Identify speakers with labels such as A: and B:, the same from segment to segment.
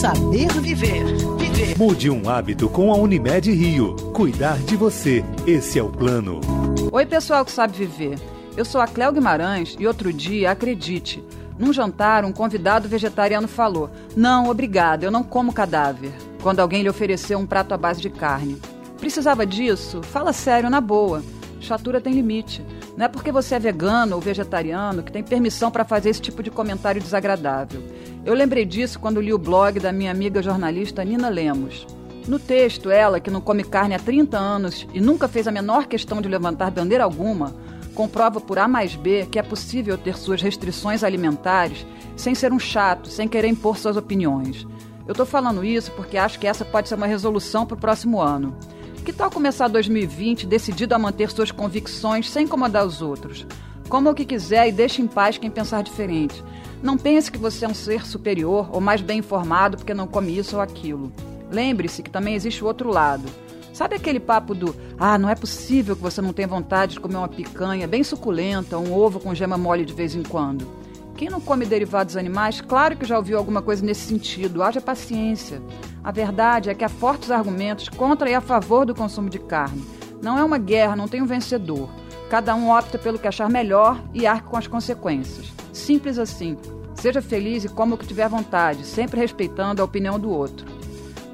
A: Saber viver. Viver.
B: Mude um hábito com a Unimed Rio. Cuidar de você. Esse é o plano.
C: Oi, pessoal que sabe viver. Eu sou a Cléo Guimarães e outro dia, acredite, num jantar, um convidado vegetariano falou: Não, obrigada, eu não como cadáver. Quando alguém lhe ofereceu um prato à base de carne. Precisava disso? Fala sério, na boa. Chatura tem limite. Não é porque você é vegano ou vegetariano que tem permissão para fazer esse tipo de comentário desagradável. Eu lembrei disso quando li o blog da minha amiga jornalista Nina Lemos. No texto, ela, que não come carne há 30 anos e nunca fez a menor questão de levantar bandeira alguma, comprova por A mais B que é possível ter suas restrições alimentares sem ser um chato, sem querer impor suas opiniões. Eu estou falando isso porque acho que essa pode ser uma resolução para o próximo ano. Que tal começar 2020 decidido a manter suas convicções sem incomodar os outros? Coma o que quiser e deixe em paz quem pensar diferente. Não pense que você é um ser superior ou mais bem informado porque não come isso ou aquilo. Lembre-se que também existe o outro lado. Sabe aquele papo do ah, não é possível que você não tenha vontade de comer uma picanha bem suculenta, um ovo com gema mole de vez em quando? Quem não come derivados animais, claro que já ouviu alguma coisa nesse sentido, haja paciência. A verdade é que há fortes argumentos contra e a favor do consumo de carne. Não é uma guerra, não tem um vencedor. Cada um opta pelo que achar melhor e arque com as consequências. Simples assim. Seja feliz e coma o que tiver vontade, sempre respeitando a opinião do outro.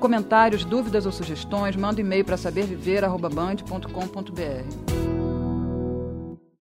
C: Comentários, dúvidas ou sugestões, manda um e-mail para saberviver.band.com.br.